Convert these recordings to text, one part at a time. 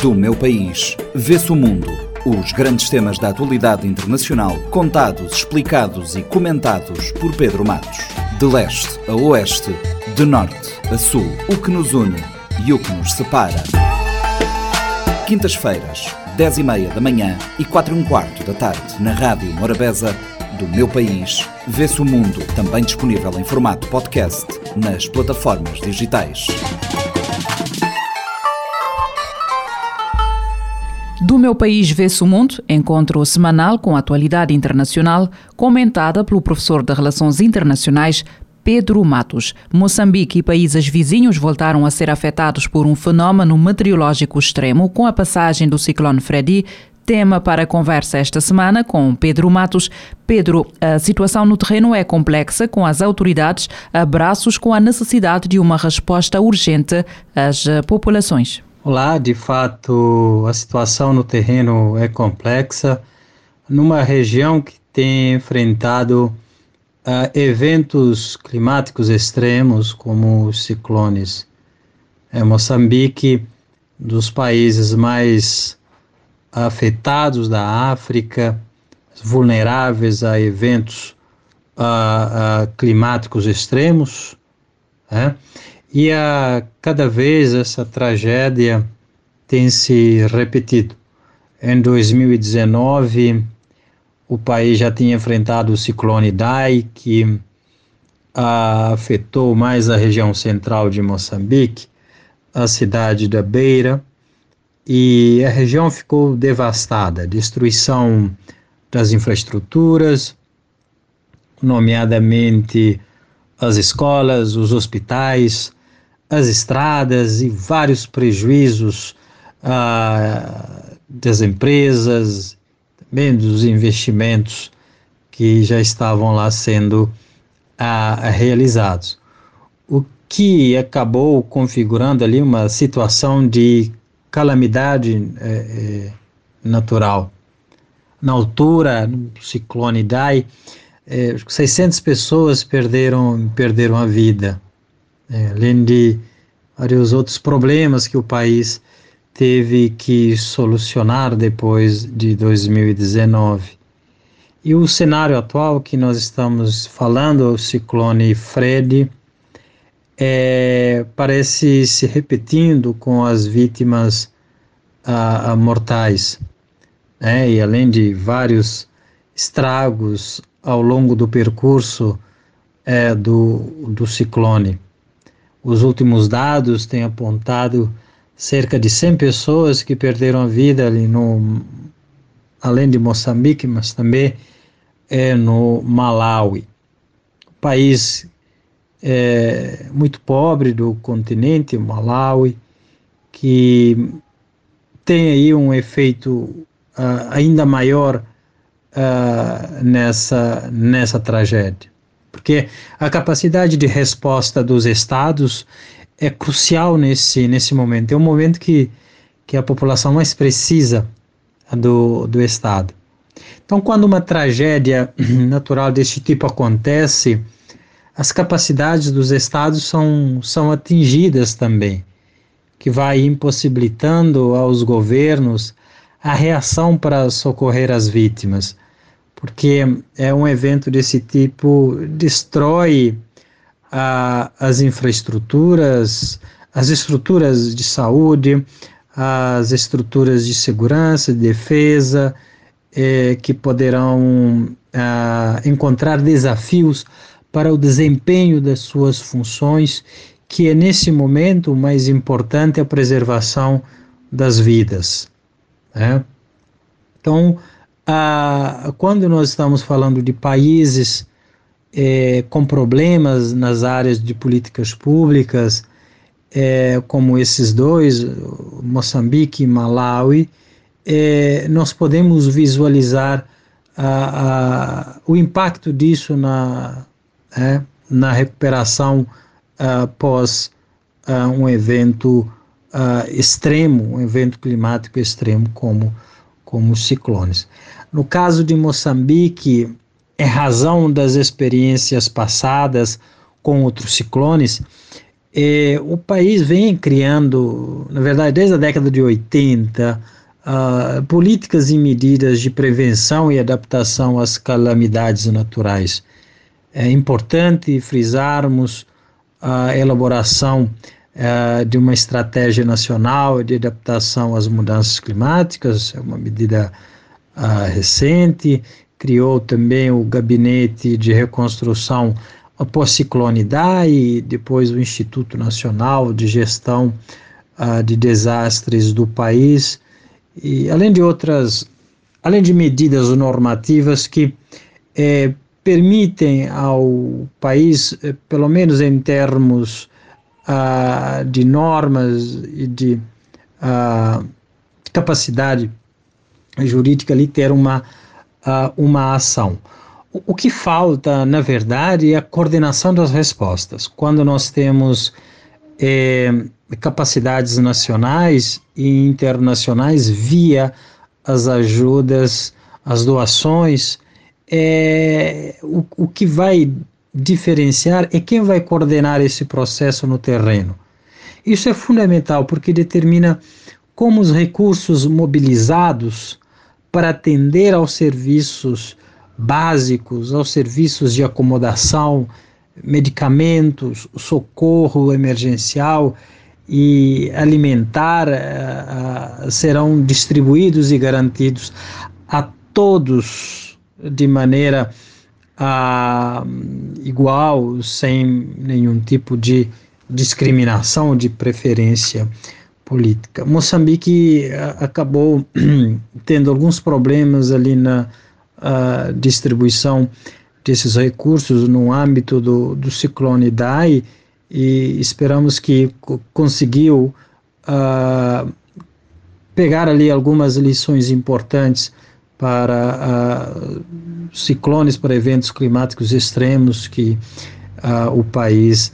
Do meu país, vê-se o mundo. Os grandes temas da atualidade internacional, contados, explicados e comentados por Pedro Matos. De leste a oeste, de norte a sul, o que nos une e o que nos separa. Quintas-feiras, 10 e meia da manhã e 4 e um quarto da tarde, na Rádio Morabeza, do meu país, vê-se o mundo, também disponível em formato podcast nas plataformas digitais. Do meu país vê-se o mundo, encontro semanal com a atualidade internacional, comentada pelo professor de Relações Internacionais Pedro Matos. Moçambique e países vizinhos voltaram a ser afetados por um fenómeno meteorológico extremo com a passagem do ciclone Freddy. Tema para a conversa esta semana com Pedro Matos. Pedro, a situação no terreno é complexa, com as autoridades abraços com a necessidade de uma resposta urgente às populações. Olá, de fato, a situação no terreno é complexa. Numa região que tem enfrentado uh, eventos climáticos extremos, como os ciclones. É, Moçambique, dos países mais afetados da África, vulneráveis a eventos uh, uh, climáticos extremos. Né? E a cada vez essa tragédia tem se repetido. Em 2019, o país já tinha enfrentado o ciclone Dai, que afetou mais a região central de Moçambique, a cidade da Beira, e a região ficou devastada, destruição das infraestruturas, nomeadamente as escolas, os hospitais, as estradas e vários prejuízos ah, das empresas, também dos investimentos que já estavam lá sendo ah, realizados. O que acabou configurando ali uma situação de calamidade eh, natural. Na altura, no ciclone Dai, eh, 600 pessoas perderam, perderam a vida é, além de vários outros problemas que o país teve que solucionar depois de 2019. E o cenário atual que nós estamos falando, o ciclone Fred, é, parece se repetindo com as vítimas mortais, né? e além de vários estragos ao longo do percurso é, do, do ciclone. Os últimos dados têm apontado cerca de 100 pessoas que perderam a vida ali no além de Moçambique, mas também é no Malawi, país é, muito pobre do continente, Malawi, que tem aí um efeito uh, ainda maior uh, nessa nessa tragédia porque a capacidade de resposta dos estados é crucial nesse, nesse momento. É um momento que, que a população mais precisa do, do Estado. Então, quando uma tragédia natural deste tipo acontece, as capacidades dos estados são, são atingidas também, que vai impossibilitando aos governos a reação para socorrer as vítimas porque é um evento desse tipo destrói ah, as infraestruturas, as estruturas de saúde, as estruturas de segurança, de defesa, eh, que poderão encontrar desafios para o desempenho das suas funções, que é nesse momento o mais importante a preservação das vidas. Né? Então, ah, quando nós estamos falando de países é, com problemas nas áreas de políticas públicas, é, como esses dois, Moçambique e Malawi, é, nós podemos visualizar a, a, o impacto disso na, é, na recuperação após um evento extremo, um evento climático extremo como, como os ciclones. No caso de Moçambique, é razão das experiências passadas com outros ciclones, é, o país vem criando, na verdade, desde a década de 80, uh, políticas e medidas de prevenção e adaptação às calamidades naturais. É importante frisarmos a elaboração uh, de uma estratégia nacional de adaptação às mudanças climáticas, é uma medida recente, criou também o Gabinete de Reconstrução após ciclone Idai, depois o Instituto Nacional de Gestão uh, de Desastres do país, e além de outras, além de medidas normativas que eh, permitem ao país, eh, pelo menos em termos uh, de normas e de uh, capacidade jurídica ali, ter uma, uh, uma ação. O, que falta, na verdade, é a coordenação das respostas. Quando nós temos eh, capacidades nacionais e internacionais via as ajudas, as doações, é, o, o que vai diferenciar é quem vai coordenar esse processo no terreno. Isso é fundamental porque determina como os recursos mobilizados para atender aos serviços básicos, aos serviços de acomodação, medicamentos, socorro emergencial e alimentar uh, serão distribuídos e garantidos a todos de maneira uh, igual, sem nenhum tipo de discriminação, de preferência política. Moçambique acabou tendo alguns problemas ali na uh, distribuição desses recursos no âmbito do, do ciclone Dai e esperamos que conseguiu uh, pegar ali algumas lições importantes para uh, ciclones, para eventos climáticos extremos que uh, o país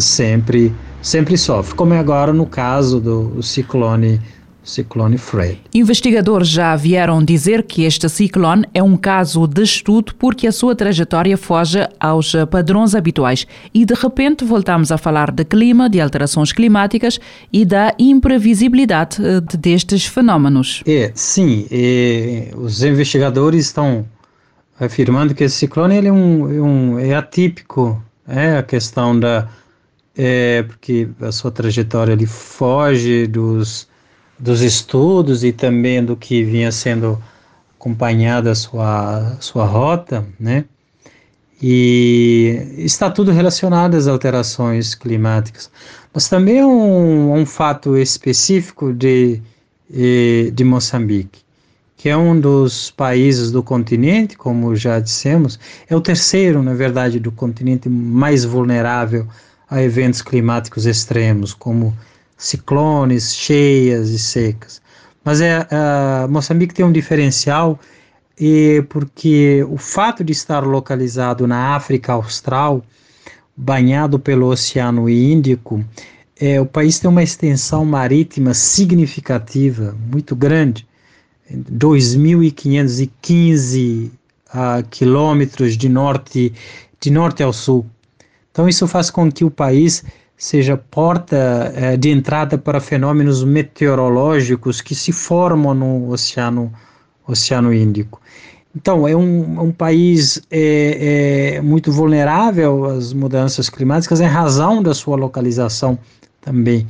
sempre sempre sofre, como é agora no caso do ciclone ciclone Fred. Investigadores já vieram dizer que este ciclone é um caso de estudo porque a sua trajetória foge aos padrões habituais e de repente voltamos a falar de clima, de alterações climáticas e da imprevisibilidade eh, destes fenómenos. É, sim, é, os investigadores estão afirmando que esse ciclone ele é, um, é, um, é atípico, é a questão da é, porque a sua trajetória ele foge dos dos estudos e também do que vinha sendo acompanhada a sua, sua rota, né? E está tudo relacionado às alterações climáticas. Mas também é um, um fato específico de, de Moçambique, que é um dos países do continente, como já dissemos, é o terceiro, na verdade, do continente mais vulnerável a eventos climáticos extremos, como ciclones, cheias e secas. Mas é, Moçambique tem um diferencial e porque o fato de estar localizado na África Austral, banhado pelo Oceano Índico, é, o país tem uma extensão marítima significativa, muito grande, 2.515 uh, quilômetros de norte, de norte ao sul. Então isso faz com que o país seja porta é, de entrada para fenômenos meteorológicos que se formam no Oceano, Oceano Índico. Então, é um, um país é, é, muito vulnerável às mudanças climáticas em razão da sua localização também,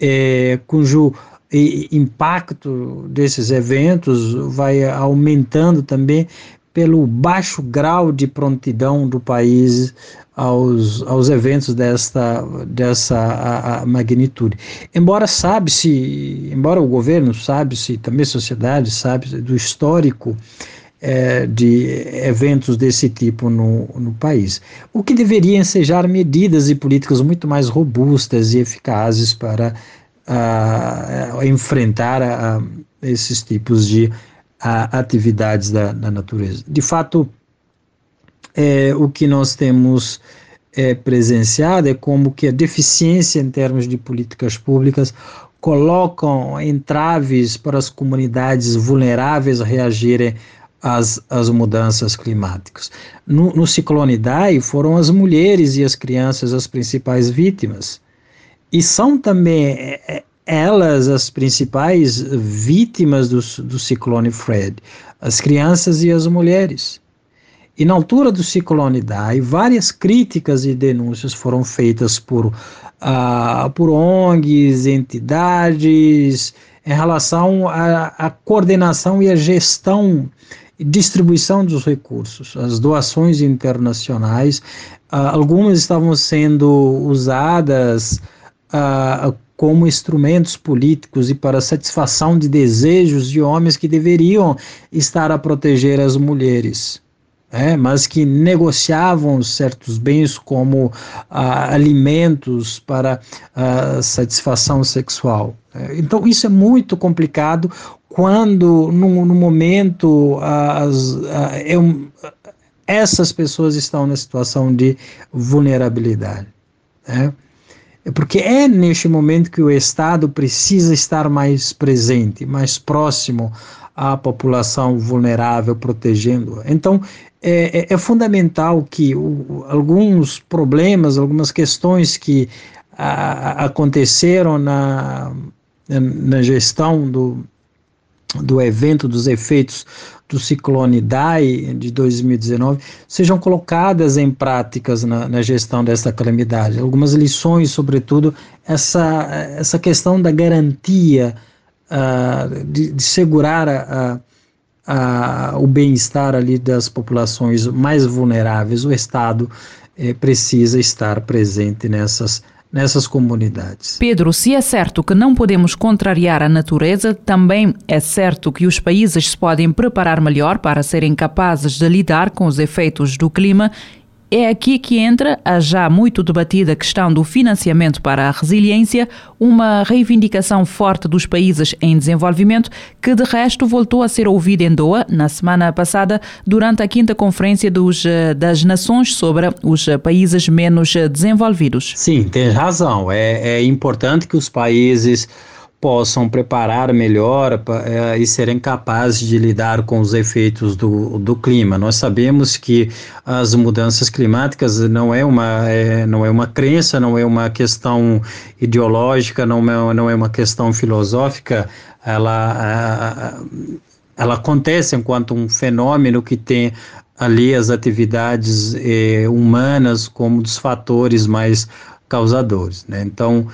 é, cujo impacto desses eventos vai aumentando também pelo baixo grau de prontidão do país aos, aos eventos desta, dessa a, a magnitude. Embora sabe-se, embora o governo sabe-se, também a sociedade sabe do histórico é, de eventos desse tipo no, no país, o que deveria ensejar medidas e políticas muito mais robustas e eficazes para a, a enfrentar a, esses tipos de atividades da, da natureza. De fato, é, o que nós temos é, presenciado é como que a deficiência em termos de políticas públicas colocam entraves para as comunidades vulneráveis reagirem às, às mudanças climáticas. No, no ciclone Dai foram as mulheres e as crianças as principais vítimas. e são também é, é, elas as principais vítimas do, do ciclone Fred, as crianças e as mulheres. E na altura do ciclone Dai, várias críticas e denúncias foram feitas por, uh, por ONGs, entidades, em relação à, coordenação e à gestão e distribuição dos recursos. As doações internacionais, uh, algumas estavam sendo usadas uh, como instrumentos políticos e para satisfação de desejos de homens que deveriam estar a proteger as mulheres é, mas que negociavam certos bens como ah, alimentos para ah, satisfação sexual. É, então, isso é muito complicado quando, no, no momento, as, é um, essas pessoas estão na situação de vulnerabilidade. Né? Porque é neste momento que o Estado precisa estar mais presente, mais próximo à população vulnerável, protegendo-a. Então, é, é, é fundamental que o, alguns problemas, algumas questões que a, aconteceram na, na gestão do, do evento dos efeitos do ciclone Dai de 2019 sejam colocadas em práticas na, na, gestão dessa calamidade. Algumas lições, sobretudo, essa, essa questão da garantia, uh, de, de, segurar a, a, o bem-estar ali das populações mais vulneráveis, o Estado eh, precisa estar presente nessas nessas comunidades. Pedro, se é certo que não podemos contrariar a natureza, também é certo que os países se podem preparar melhor para serem capazes de lidar com os efeitos do clima é aqui que entra a já muito debatida questão do financiamento para a resiliência, uma reivindicação forte dos países em desenvolvimento, que de resto voltou a ser ouvida em Doha na semana passada, durante a quinta conferência dos, eh, das Nações sobre os países menos desenvolvidos. Sim, tem razão. É, é importante que os países possam preparar melhor é, e serem capazes de lidar com os efeitos do, do clima. Nós sabemos que as mudanças climáticas não é uma, é, não é uma crença, não é uma questão ideológica, não é, não é uma questão filosófica, ela, ela acontece enquanto um fenômeno que tem ali as atividades eh, humanas como dos fatores mais causadores. Né? Então,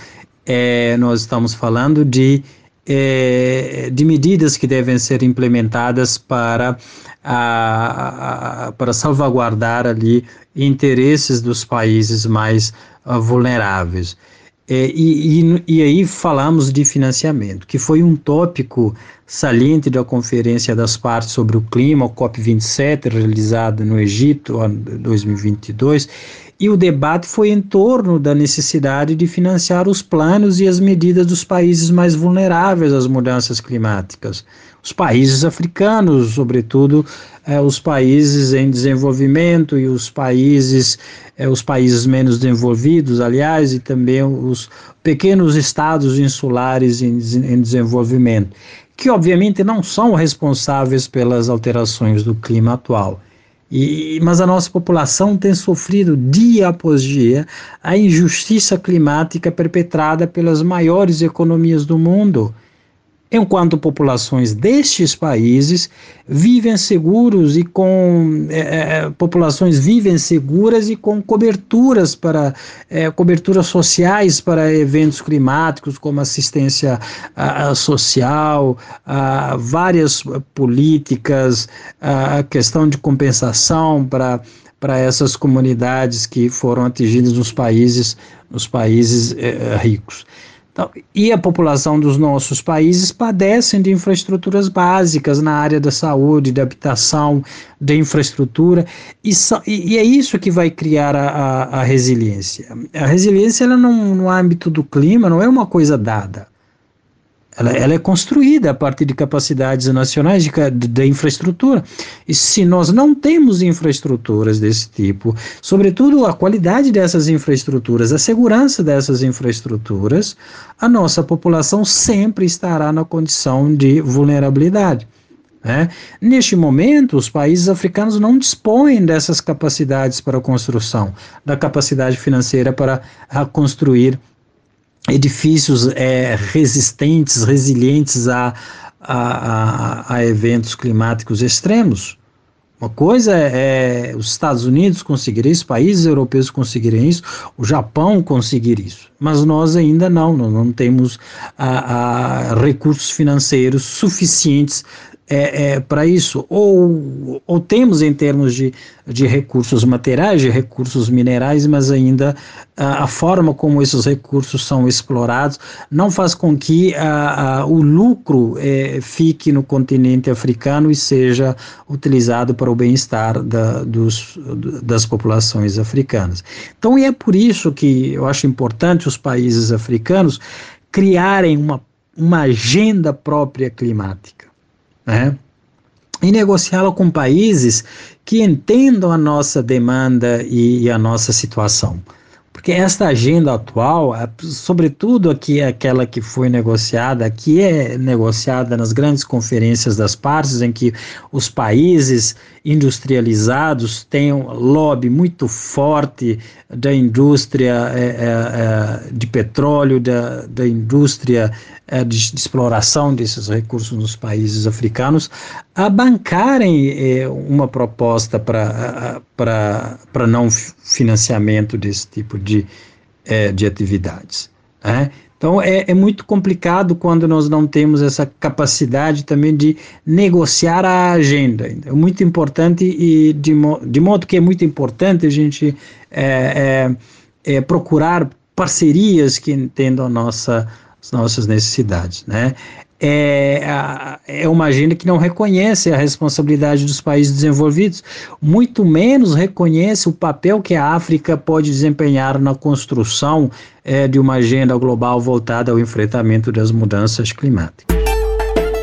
é, nós estamos falando de, é, de medidas que devem ser implementadas para, a, a, para salvaguardar ali interesses dos países mais uh, vulneráveis. É, e, e, e, aí falamos de financiamento, que foi um tópico saliente da Conferência das Partes sobre o Clima, o COP27, realizada no Egito em 2022, e o debate foi em torno da necessidade de financiar os planos e as medidas dos países mais vulneráveis às mudanças climáticas. Os países africanos, sobretudo eh, os países em desenvolvimento e os países, eh, os países menos desenvolvidos, aliás, e também os pequenos estados insulares em, em desenvolvimento, que obviamente não são responsáveis pelas alterações do clima atual. E, mas a nossa população tem sofrido dia após dia a injustiça climática perpetrada pelas maiores economias do mundo enquanto populações destes países vivem seguros e com é, é, populações vivem seguras e com coberturas para é, coberturas sociais para eventos climáticos como assistência a, social, a, várias políticas, a questão de compensação para para essas comunidades que foram atingidas nos países nos países é, ricos. Então, e a população dos nossos países padecem de infraestruturas básicas na área da saúde, da habitação, da infraestrutura, e, e, é isso que vai criar a, a, a resiliência. A resiliência, ela não, no âmbito do clima, não é uma coisa dada. Ela, ela, é construída a partir de capacidades nacionais de, de, de, infraestrutura. E se nós não temos infraestruturas desse tipo, sobretudo a qualidade dessas infraestruturas, a segurança dessas infraestruturas, a nossa população sempre estará na condição de vulnerabilidade. Né? Neste momento, os países africanos não dispõem dessas capacidades para construção, da capacidade financeira para construir edifícios é, resistentes, resilientes a, a, a, a eventos climáticos extremos. Uma coisa é, é, os Estados Unidos conseguirem isso, países europeus conseguirem isso, o Japão conseguir isso, mas nós ainda não, nós não temos a, recursos financeiros suficientes é, é, para isso, ou, ou temos em termos de, de recursos materiais, de recursos minerais, mas ainda a, a forma como esses recursos são explorados não faz com que a, a, o lucro é, fique no continente africano e seja utilizado para o bem-estar da, das populações africanas. Então, é por isso que eu acho importante os países africanos criarem uma, uma agenda própria climática né? e negociá-la com países que entendam a nossa demanda e, e, a nossa situação. Porque esta agenda atual, sobretudo aqui aquela que foi negociada, que é negociada nas grandes conferências das partes, em que os países industrializados têm um lobby muito forte da indústria é, é, é de petróleo, da, da indústria é, de, de, exploração desses recursos nos países africanos, a bancarem é, uma proposta para não financiamento desse tipo de, é, de atividades. Né? Então é, é, muito complicado quando nós não temos essa capacidade também de negociar a agenda. É muito importante e de, mo de modo que é muito importante a gente é, é, é procurar parcerias que entendam a nossa as nossas necessidades, né? É, é uma agenda que não reconhece a responsabilidade dos países desenvolvidos, muito menos reconhece o papel que a África pode desempenhar na construção é, de uma agenda global voltada ao enfrentamento das mudanças climáticas.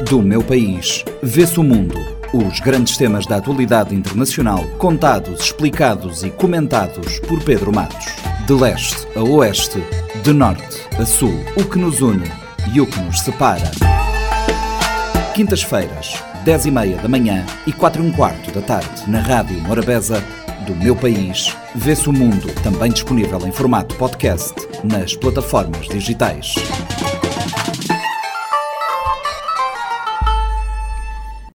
Do meu país, vê-se o mundo. Os grandes temas da atualidade internacional, contados, explicados e comentados por Pedro Matos. De leste a oeste, de norte a sul, o que nos une e o que nos separa. Quintas-feiras, 10 e meia da manhã e 4 e um quarto da tarde, na Rádio Morabeza, do meu país, vê-se o mundo, também disponível em formato podcast nas plataformas digitais.